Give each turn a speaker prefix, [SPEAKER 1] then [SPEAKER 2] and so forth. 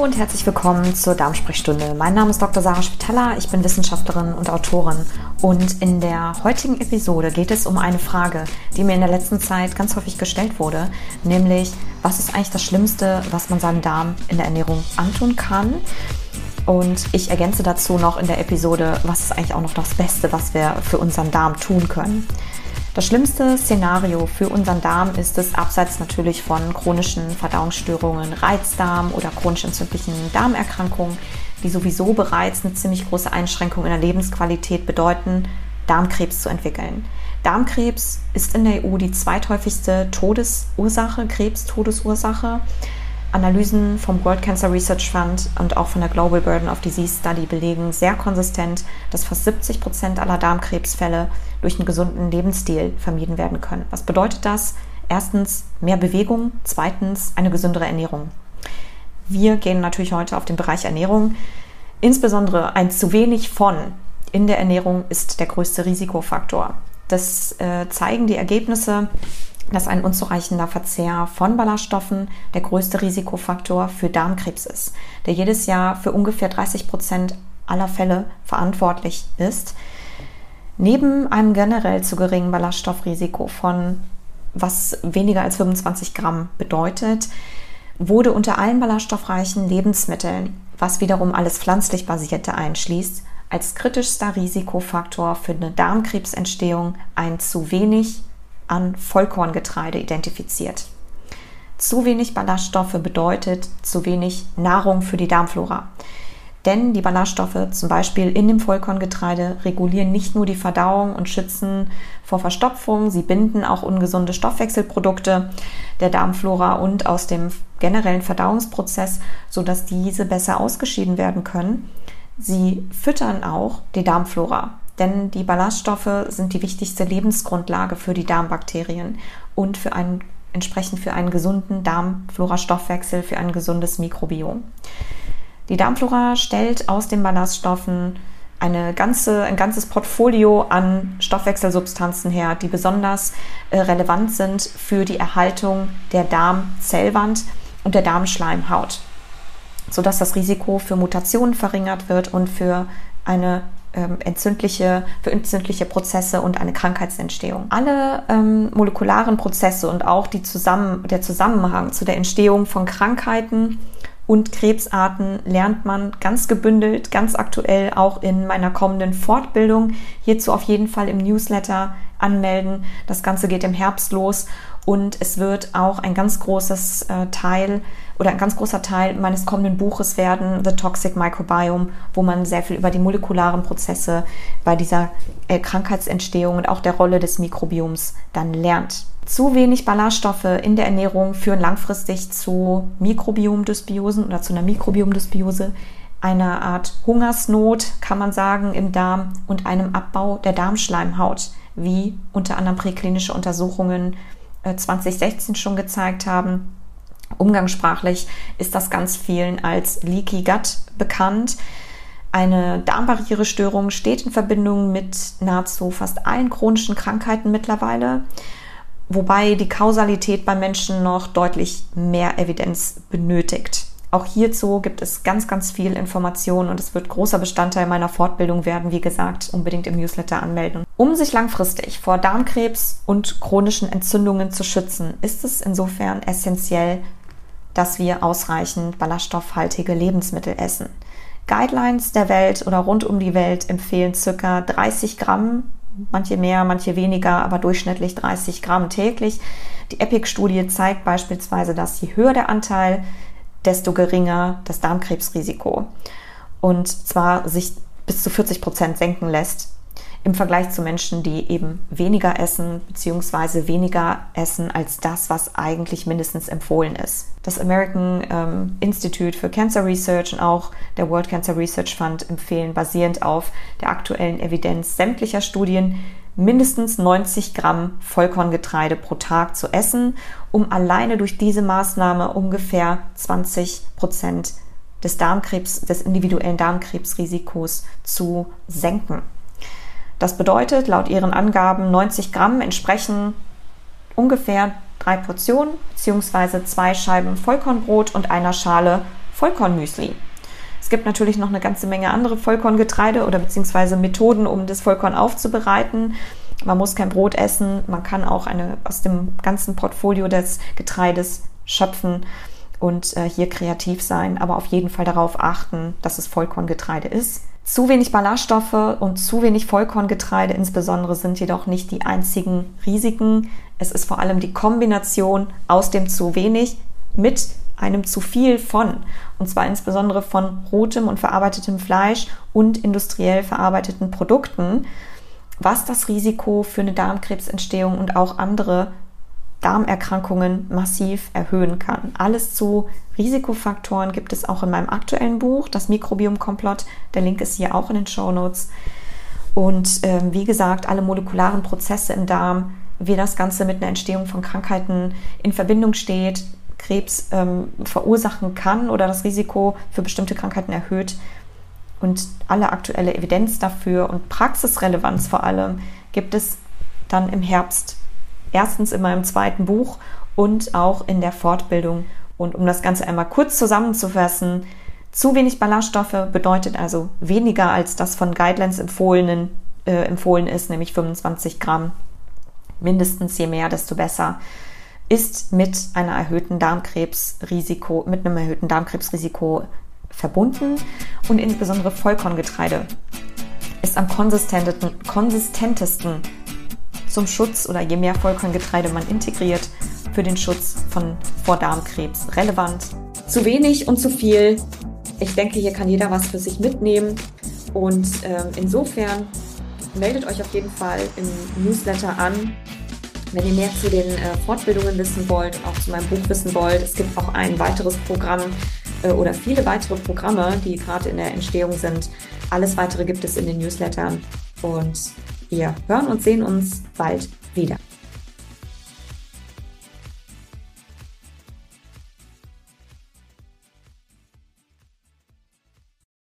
[SPEAKER 1] Und herzlich willkommen zur Darmsprechstunde. Mein Name ist Dr. Sarah Spitaler, ich bin Wissenschaftlerin und Autorin. Und in der heutigen Episode geht es um eine Frage, die mir in der letzten Zeit ganz häufig gestellt wurde, nämlich, was ist eigentlich das Schlimmste, was man seinem Darm in der Ernährung antun kann? Und ich ergänze dazu noch in der Episode, was ist eigentlich auch noch das Beste, was wir für unseren Darm tun können. Das schlimmste Szenario für unseren Darm ist es, abseits natürlich von chronischen Verdauungsstörungen, Reizdarm oder chronisch entzündlichen Darmerkrankungen, die sowieso bereits eine ziemlich große Einschränkung in der Lebensqualität bedeuten, Darmkrebs zu entwickeln. Darmkrebs ist in der EU die zweithäufigste Todesursache, Krebstodesursache. Analysen vom World Cancer Research Fund und auch von der Global Burden of Disease Study belegen sehr konsistent, dass fast 70 Prozent aller Darmkrebsfälle durch einen gesunden Lebensstil vermieden werden können. Was bedeutet das? Erstens mehr Bewegung, zweitens eine gesündere Ernährung. Wir gehen natürlich heute auf den Bereich Ernährung. Insbesondere ein zu wenig von in der Ernährung ist der größte Risikofaktor. Das äh, zeigen die Ergebnisse dass ein unzureichender Verzehr von Ballaststoffen der größte Risikofaktor für Darmkrebs ist, der jedes Jahr für ungefähr 30 Prozent aller Fälle verantwortlich ist. Neben einem generell zu geringen Ballaststoffrisiko von was weniger als 25 Gramm bedeutet, wurde unter allen ballaststoffreichen Lebensmitteln, was wiederum alles pflanzlich basierte einschließt, als kritischster Risikofaktor für eine Darmkrebsentstehung ein zu wenig an Vollkorngetreide identifiziert. Zu wenig Ballaststoffe bedeutet zu wenig Nahrung für die Darmflora. Denn die Ballaststoffe, zum Beispiel in dem Vollkorngetreide, regulieren nicht nur die Verdauung und schützen vor Verstopfung, sie binden auch ungesunde Stoffwechselprodukte der Darmflora und aus dem generellen Verdauungsprozess, sodass diese besser ausgeschieden werden können. Sie füttern auch die Darmflora denn die Ballaststoffe sind die wichtigste Lebensgrundlage für die Darmbakterien und für einen, entsprechend für einen gesunden Darmflora-Stoffwechsel, für ein gesundes Mikrobiom. Die Darmflora stellt aus den Ballaststoffen eine ganze, ein ganzes Portfolio an Stoffwechselsubstanzen her, die besonders äh, relevant sind für die Erhaltung der Darmzellwand und der Darmschleimhaut, sodass das Risiko für Mutationen verringert wird und für eine ähm, entzündliche, für entzündliche Prozesse und eine Krankheitsentstehung. Alle ähm, molekularen Prozesse und auch die zusammen, der Zusammenhang zu der Entstehung von Krankheiten und Krebsarten lernt man ganz gebündelt, ganz aktuell auch in meiner kommenden Fortbildung. Hierzu auf jeden Fall im Newsletter anmelden. Das Ganze geht im Herbst los und es wird auch ein ganz großes äh, Teil oder ein ganz großer Teil meines kommenden Buches werden, The Toxic Microbiome, wo man sehr viel über die molekularen Prozesse bei dieser äh, Krankheitsentstehung und auch der Rolle des Mikrobioms dann lernt. Zu wenig Ballaststoffe in der Ernährung führen langfristig zu Mikrobiomdysbiosen oder zu einer Mikrobiomdysbiose, einer Art Hungersnot, kann man sagen, im Darm und einem Abbau der Darmschleimhaut, wie unter anderem präklinische Untersuchungen 2016 äh, schon gezeigt haben. Umgangssprachlich ist das ganz vielen als Leaky Gut bekannt. Eine Darmbarrierestörung steht in Verbindung mit nahezu fast allen chronischen Krankheiten mittlerweile, wobei die Kausalität bei Menschen noch deutlich mehr Evidenz benötigt. Auch hierzu gibt es ganz, ganz viel Informationen und es wird großer Bestandteil meiner Fortbildung werden. Wie gesagt, unbedingt im Newsletter anmelden. Um sich langfristig vor Darmkrebs und chronischen Entzündungen zu schützen, ist es insofern essentiell, dass wir ausreichend ballaststoffhaltige Lebensmittel essen. Guidelines der Welt oder rund um die Welt empfehlen ca. 30 Gramm, manche mehr, manche weniger, aber durchschnittlich 30 Gramm täglich. Die EPIC-Studie zeigt beispielsweise, dass je höher der Anteil desto geringer das Darmkrebsrisiko. Und zwar sich bis zu 40 Prozent senken lässt im Vergleich zu Menschen, die eben weniger essen bzw. weniger essen als das, was eigentlich mindestens empfohlen ist. Das American ähm, Institute for Cancer Research und auch der World Cancer Research Fund empfehlen basierend auf der aktuellen Evidenz sämtlicher Studien mindestens 90 Gramm Vollkorngetreide pro Tag zu essen, um alleine durch diese Maßnahme ungefähr 20 Prozent des Darmkrebs, des individuellen Darmkrebsrisikos zu senken. Das bedeutet, laut ihren Angaben 90 Gramm entsprechen ungefähr drei Portionen bzw. zwei Scheiben Vollkornbrot und einer Schale Vollkornmüsli. Es gibt natürlich noch eine ganze Menge andere Vollkorngetreide oder beziehungsweise Methoden, um das Vollkorn aufzubereiten. Man muss kein Brot essen, man kann auch eine aus dem ganzen Portfolio des Getreides schöpfen und äh, hier kreativ sein, aber auf jeden Fall darauf achten, dass es Vollkorngetreide ist. Zu wenig Ballaststoffe und zu wenig Vollkorngetreide insbesondere sind jedoch nicht die einzigen Risiken. Es ist vor allem die Kombination aus dem zu wenig mit einem zu viel von, und zwar insbesondere von rotem und verarbeitetem Fleisch und industriell verarbeiteten Produkten, was das Risiko für eine Darmkrebsentstehung und auch andere Darmerkrankungen massiv erhöhen kann. Alles zu Risikofaktoren gibt es auch in meinem aktuellen Buch, das Mikrobiom-Komplott. Der Link ist hier auch in den Show Notes. Und ähm, wie gesagt, alle molekularen Prozesse im Darm, wie das Ganze mit einer Entstehung von Krankheiten in Verbindung steht, Krebs ähm, verursachen kann oder das Risiko für bestimmte Krankheiten erhöht. Und alle aktuelle Evidenz dafür und Praxisrelevanz vor allem gibt es dann im Herbst erstens in meinem zweiten Buch und auch in der Fortbildung. Und um das Ganze einmal kurz zusammenzufassen, zu wenig Ballaststoffe bedeutet also weniger als das von Guidelines empfohlenen, äh, empfohlen ist, nämlich 25 Gramm. Mindestens je mehr, desto besser. Ist mit einer erhöhten Darmkrebsrisiko, mit einem erhöhten Darmkrebsrisiko verbunden und insbesondere Vollkorngetreide ist am konsistentesten zum Schutz oder je mehr Vollkorngetreide man integriert, für den Schutz von vor Darmkrebs relevant. Zu wenig und zu viel. Ich denke, hier kann jeder was für sich mitnehmen. Und äh, insofern meldet euch auf jeden Fall im Newsletter an, wenn ihr mehr zu den äh, Fortbildungen wissen wollt, auch zu meinem Buch wissen wollt. Es gibt auch ein weiteres Programm äh, oder viele weitere Programme, die gerade in der Entstehung sind. Alles weitere gibt es in den Newslettern. Und wir hören und sehen uns bald wieder.